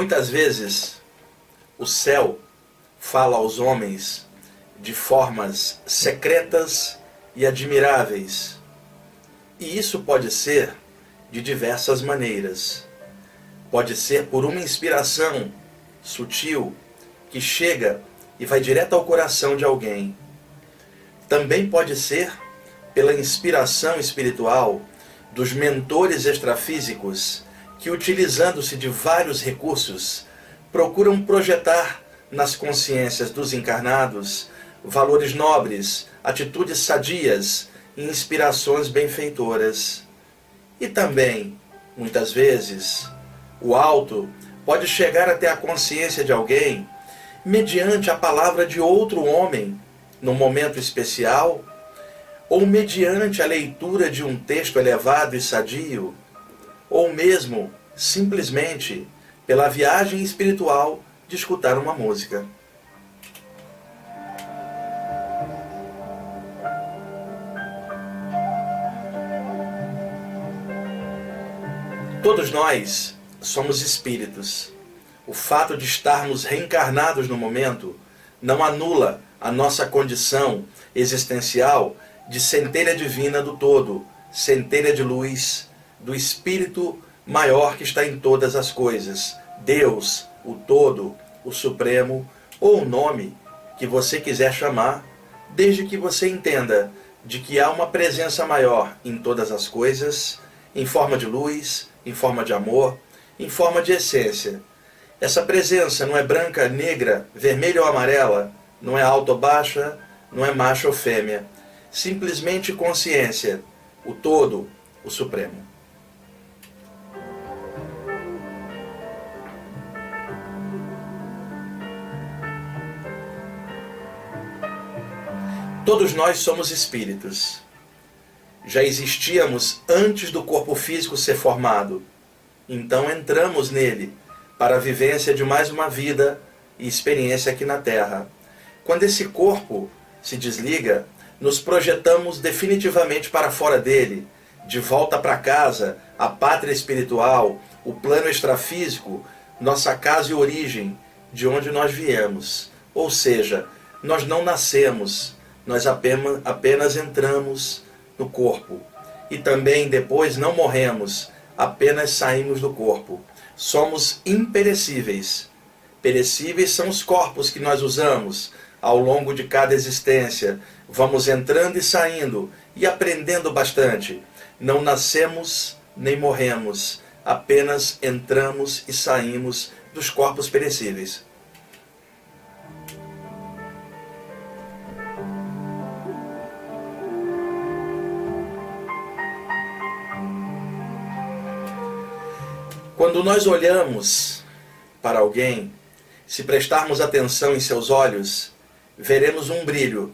Muitas vezes o céu fala aos homens de formas secretas e admiráveis. E isso pode ser de diversas maneiras. Pode ser por uma inspiração sutil que chega e vai direto ao coração de alguém. Também pode ser pela inspiração espiritual dos mentores extrafísicos que, utilizando-se de vários recursos, procuram projetar nas consciências dos encarnados valores nobres, atitudes sadias e inspirações benfeitoras. E também, muitas vezes, o alto pode chegar até a consciência de alguém mediante a palavra de outro homem, num momento especial, ou mediante a leitura de um texto elevado e sadio, ou mesmo simplesmente pela viagem espiritual de escutar uma música. Todos nós somos espíritos. O fato de estarmos reencarnados no momento não anula a nossa condição existencial de centelha divina do todo, centelha de luz do Espírito maior que está em todas as coisas, Deus, o todo, o supremo, ou o nome que você quiser chamar, desde que você entenda de que há uma presença maior em todas as coisas, em forma de luz, em forma de amor, em forma de essência. Essa presença não é branca, negra, vermelha ou amarela, não é alta ou baixa, não é macho ou fêmea. Simplesmente consciência, o todo, o supremo. Todos nós somos espíritos. Já existíamos antes do corpo físico ser formado. Então entramos nele para a vivência de mais uma vida e experiência aqui na Terra. Quando esse corpo se desliga, nos projetamos definitivamente para fora dele, de volta para casa, a pátria espiritual, o plano extrafísico, nossa casa e origem, de onde nós viemos. Ou seja, nós não nascemos, nós apenas, apenas entramos no corpo. E também depois não morremos, apenas saímos do corpo. Somos imperecíveis. Perecíveis são os corpos que nós usamos ao longo de cada existência. Vamos entrando e saindo e aprendendo bastante. Não nascemos nem morremos, apenas entramos e saímos dos corpos perecíveis. Quando nós olhamos para alguém, se prestarmos atenção em seus olhos, veremos um brilho.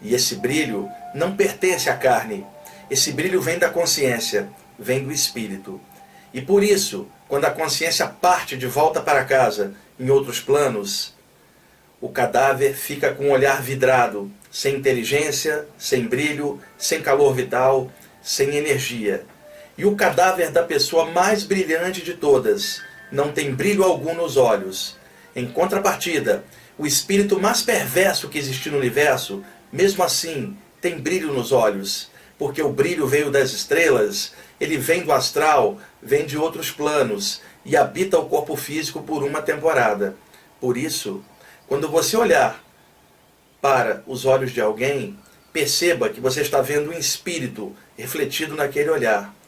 E esse brilho não pertence à carne. Esse brilho vem da consciência, vem do espírito. E por isso, quando a consciência parte de volta para casa, em outros planos, o cadáver fica com o olhar vidrado, sem inteligência, sem brilho, sem calor vital, sem energia. E o cadáver da pessoa mais brilhante de todas não tem brilho algum nos olhos. Em contrapartida, o espírito mais perverso que existe no universo, mesmo assim, tem brilho nos olhos, porque o brilho veio das estrelas, ele vem do astral, vem de outros planos e habita o corpo físico por uma temporada. Por isso, quando você olhar para os olhos de alguém, perceba que você está vendo um espírito refletido naquele olhar.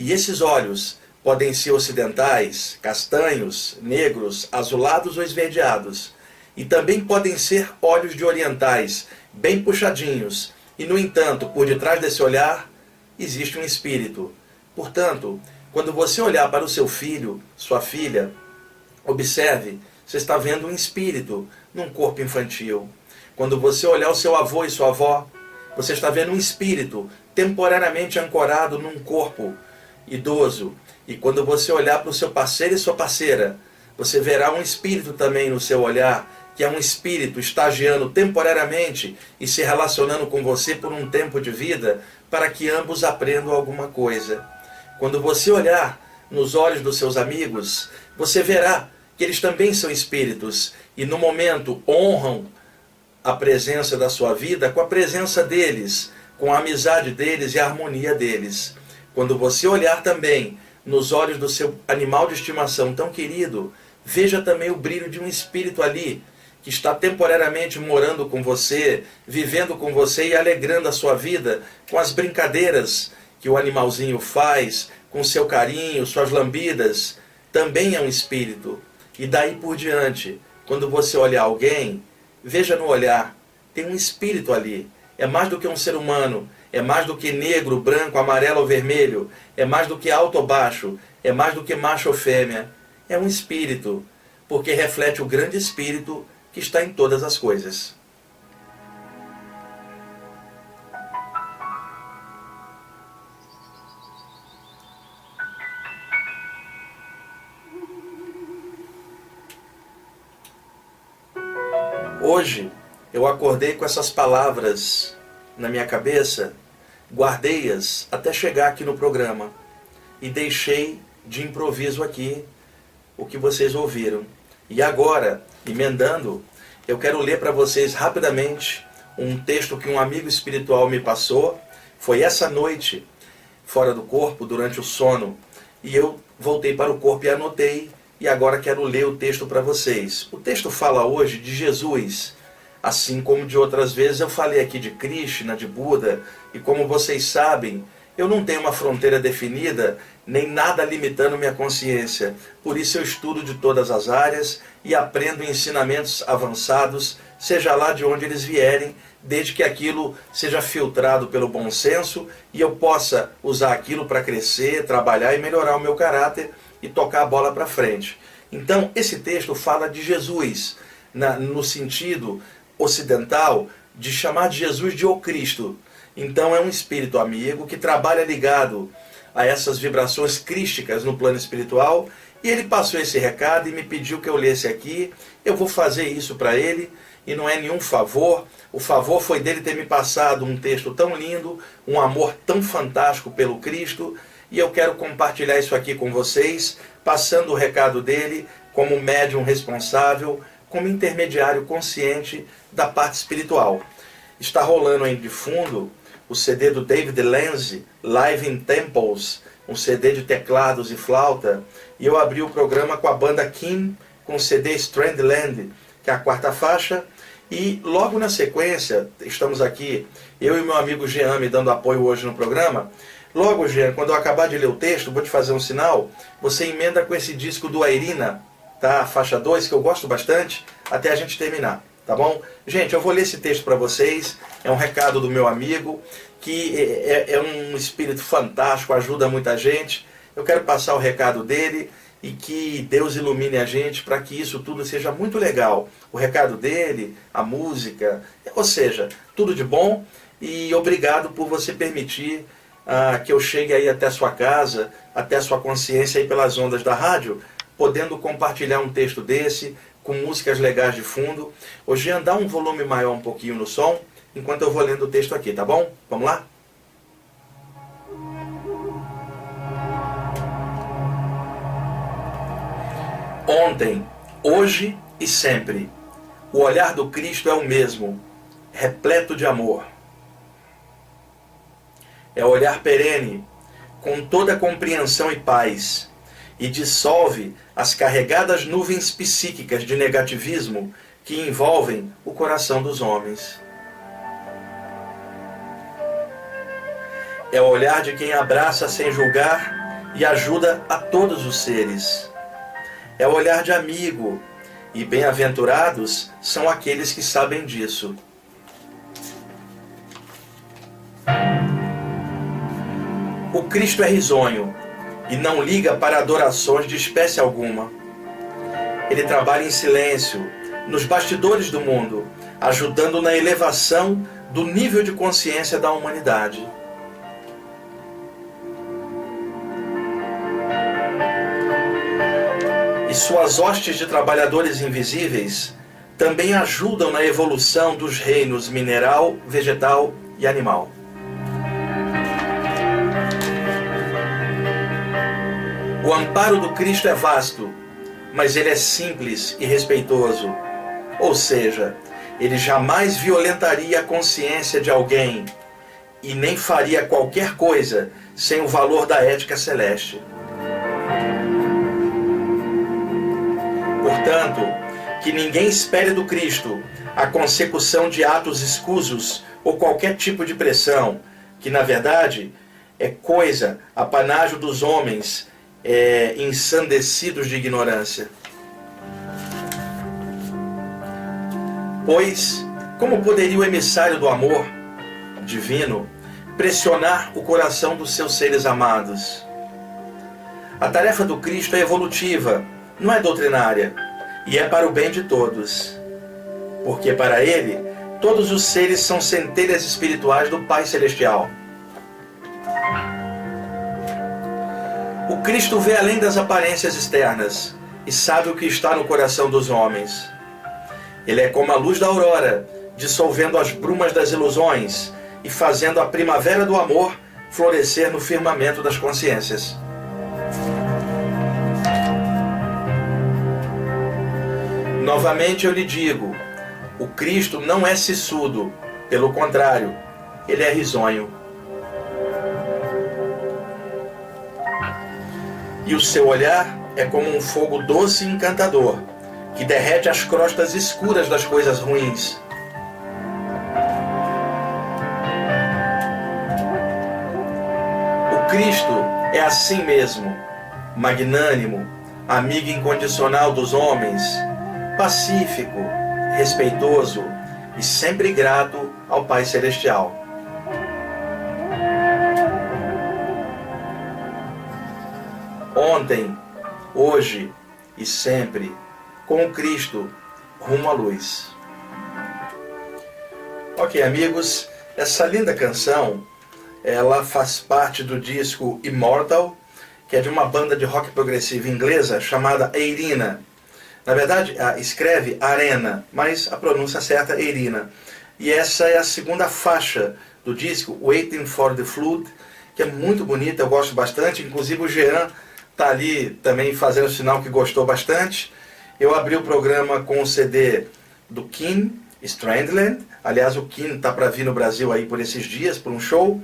E esses olhos podem ser ocidentais, castanhos, negros, azulados ou esverdeados. E também podem ser olhos de orientais, bem puxadinhos. E, no entanto, por detrás desse olhar, existe um espírito. Portanto, quando você olhar para o seu filho, sua filha, observe, você está vendo um espírito num corpo infantil. Quando você olhar o seu avô e sua avó, você está vendo um espírito temporariamente ancorado num corpo idoso. E quando você olhar para o seu parceiro e sua parceira, você verá um espírito também no seu olhar, que é um espírito estagiando temporariamente e se relacionando com você por um tempo de vida, para que ambos aprendam alguma coisa. Quando você olhar nos olhos dos seus amigos, você verá que eles também são espíritos e no momento honram a presença da sua vida com a presença deles, com a amizade deles e a harmonia deles. Quando você olhar também nos olhos do seu animal de estimação tão querido, veja também o brilho de um espírito ali que está temporariamente morando com você, vivendo com você e alegrando a sua vida com as brincadeiras que o animalzinho faz, com seu carinho, suas lambidas, também é um espírito. E daí por diante, quando você olhar alguém, veja no olhar, tem um espírito ali. É mais do que um ser humano, é mais do que negro, branco, amarelo ou vermelho, é mais do que alto ou baixo, é mais do que macho ou fêmea. É um espírito, porque reflete o grande espírito que está em todas as coisas. Hoje eu acordei com essas palavras na minha cabeça, guardei-as até chegar aqui no programa e deixei de improviso aqui o que vocês ouviram. E agora, emendando, eu quero ler para vocês rapidamente um texto que um amigo espiritual me passou. Foi essa noite, fora do corpo, durante o sono, e eu voltei para o corpo e anotei, e agora quero ler o texto para vocês. O texto fala hoje de Jesus, assim como de outras vezes eu falei aqui de Krishna, de Buda, e como vocês sabem, eu não tenho uma fronteira definida, nem nada limitando minha consciência. Por isso eu estudo de todas as áreas e aprendo ensinamentos avançados, seja lá de onde eles vierem, desde que aquilo seja filtrado pelo bom senso e eu possa usar aquilo para crescer, trabalhar e melhorar o meu caráter e tocar a bola para frente. Então, esse texto fala de Jesus, na, no sentido ocidental de chamar de Jesus de O Cristo. Então é um espírito amigo que trabalha ligado a essas vibrações crísticas no plano espiritual. E ele passou esse recado e me pediu que eu lesse aqui. Eu vou fazer isso para ele e não é nenhum favor. O favor foi dele ter me passado um texto tão lindo, um amor tão fantástico pelo Cristo. E eu quero compartilhar isso aqui com vocês, passando o recado dele como médium responsável, como intermediário consciente da parte espiritual. Está rolando aí de fundo o CD do David Lenz, Live in Temples, um CD de teclados e flauta, e eu abri o programa com a banda Kim, com o CD Strandland, que é a quarta faixa, e logo na sequência, estamos aqui, eu e meu amigo Jean me dando apoio hoje no programa. Logo, Jean, quando eu acabar de ler o texto, vou te fazer um sinal, você emenda com esse disco do Airina, tá? Faixa 2, que eu gosto bastante, até a gente terminar tá bom? Gente, eu vou ler esse texto para vocês, é um recado do meu amigo, que é, é, é, um espírito fantástico, ajuda muita gente. Eu quero passar o recado dele e que Deus ilumine a gente para que isso tudo seja muito legal. O recado dele, a música, ou seja, tudo de bom e obrigado por você permitir ah, que eu chegue aí até a sua casa, até a sua consciência aí pelas ondas da rádio, podendo compartilhar um texto desse, com músicas legais de fundo. Hoje andar um volume maior um pouquinho no som, enquanto eu vou lendo o texto aqui, tá bom? Vamos lá? Ontem, hoje e sempre, o olhar do Cristo é o mesmo, repleto de amor. É o olhar perene, com toda compreensão e paz e dissolve as carregadas nuvens psíquicas de negativismo que envolvem o coração dos homens. É o olhar de quem abraça sem julgar e ajuda a todos os seres. É o olhar de amigo, e bem-aventurados são aqueles que sabem disso. O Cristo é risonho, e não liga para adorações de espécie alguma. Ele trabalha em silêncio, nos bastidores do mundo, ajudando na elevação do nível de consciência da humanidade. E suas hostes de trabalhadores invisíveis também ajudam na evolução dos reinos mineral, vegetal e animal. O amparo do Cristo é vasto, mas ele é simples e respeitoso. Ou seja, ele jamais violentaria a consciência de alguém e nem faria qualquer coisa sem o valor da ética celeste. Portanto, que ninguém espere do Cristo a consecução de atos escusos ou qualquer tipo de pressão, que na verdade é coisa, apanágio dos homens é, ensandecidos de ignorância. Pois, como poderia o emissário do amor divino pressionar o coração dos seus seres amados? A tarefa do Cristo é evolutiva, não é doutrinária, e é para o bem de todos. Porque para ele, todos os seres são centelhas espirituais do Pai Celestial. O Cristo vê além das aparências externas e sabe o que está no coração dos homens. Ele é como a luz da aurora, dissolvendo as brumas das ilusões e fazendo a primavera do amor florescer no firmamento das consciências. Novamente eu lhe digo: o Cristo não é sisudo, pelo contrário, ele é risonho. E o seu olhar é como um fogo doce e encantador que derrete as crostas escuras das coisas ruins. O Cristo é assim mesmo, magnânimo, amigo incondicional dos homens, pacífico, respeitoso e sempre grato ao Pai Celestial. Ontem, hoje e sempre com Cristo rumo à luz. Ok, amigos, essa linda canção ela faz parte do disco Immortal, que é de uma banda de rock progressivo inglesa chamada Eirina. Na verdade, escreve Arena, mas a pronúncia certa é Eirina. E essa é a segunda faixa do disco, Waiting for the Flood, que é muito bonita, eu gosto bastante. Inclusive o Jean está ali também fazendo sinal que gostou bastante. Eu abri o programa com o CD do Kim, Strandland. Aliás, o Kim tá para vir no Brasil aí por esses dias, por um show.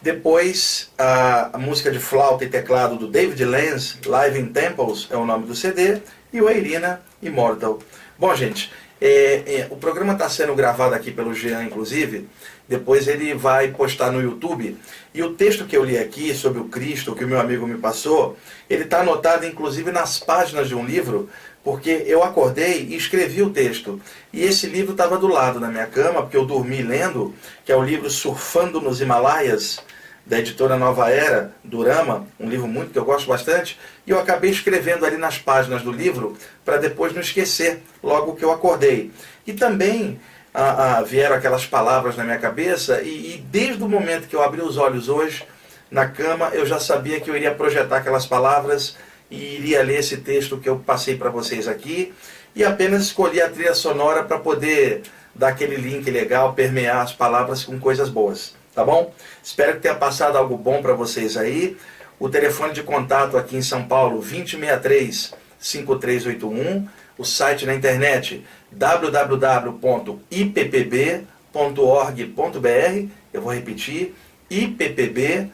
Depois, a, a, música de flauta e teclado do David Lenz, Live in Temples, é o nome do CD. E o Irina Immortal. Bom, gente, é, é, o programa está sendo gravado aqui pelo Jean, inclusive. Depois ele vai postar no YouTube. E o texto que eu li aqui sobre o Cristo, que o meu amigo me passou, ele está anotado inclusive nas páginas de um livro porque eu acordei e escrevi o texto. E esse livro estava do lado da minha cama, porque eu dormi lendo, que é o livro Surfando nos Himalaias, da editora Nova Era, Durama, um livro muito que eu gosto bastante, e eu acabei escrevendo ali nas páginas do livro para depois não esquecer logo que eu acordei. E também ah, ah, vieram aquelas palavras na minha cabeça, e, e desde o momento que eu abri os olhos hoje, na cama, eu já sabia que eu iria projetar aquelas palavras e iria ler esse texto que eu passei para vocês aqui e apenas escolhi a trilha sonora para poder dar aquele link legal, permear as palavras com coisas boas, tá bom? Espero que tenha passado algo bom para vocês aí. O telefone de contato aqui em São Paulo 2063 5381, o site na internet www.ippb.org.br, eu vou repetir, ippb.org.br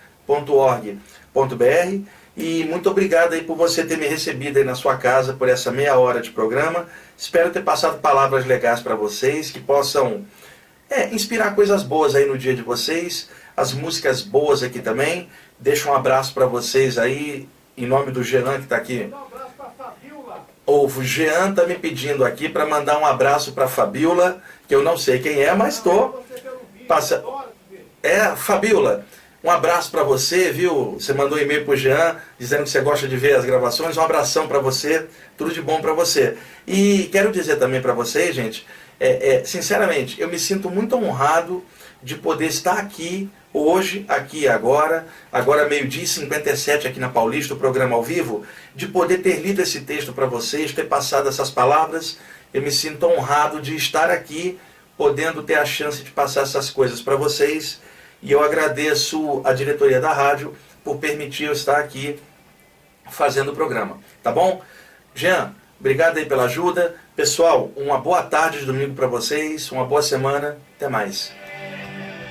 e muito obrigado aí por você ter me recebido aí na sua casa por essa meia hora de programa. Espero ter passado palavras legais para vocês que possam é, inspirar coisas boas aí no dia de vocês. As músicas boas aqui também. Deixo um abraço para vocês aí, em nome do Jean que está aqui. O Jean está me pedindo aqui para mandar um abraço para Fabiola, que eu não sei quem é, mas estou. Passa... É, Fabiola. Um abraço para você, viu? Você mandou um e-mail para o Jean dizendo que você gosta de ver as gravações. Um abração para você, tudo de bom para você. E quero dizer também para vocês, gente, é, é, sinceramente, eu me sinto muito honrado de poder estar aqui hoje, aqui agora, agora meio-dia e 57 aqui na Paulista, o programa ao vivo, de poder ter lido esse texto para vocês, ter passado essas palavras. Eu me sinto honrado de estar aqui, podendo ter a chance de passar essas coisas para vocês e eu agradeço a diretoria da rádio por permitir eu estar aqui fazendo o programa, tá bom? Jean, obrigado aí pela ajuda. Pessoal, uma boa tarde de domingo para vocês, uma boa semana. Até mais.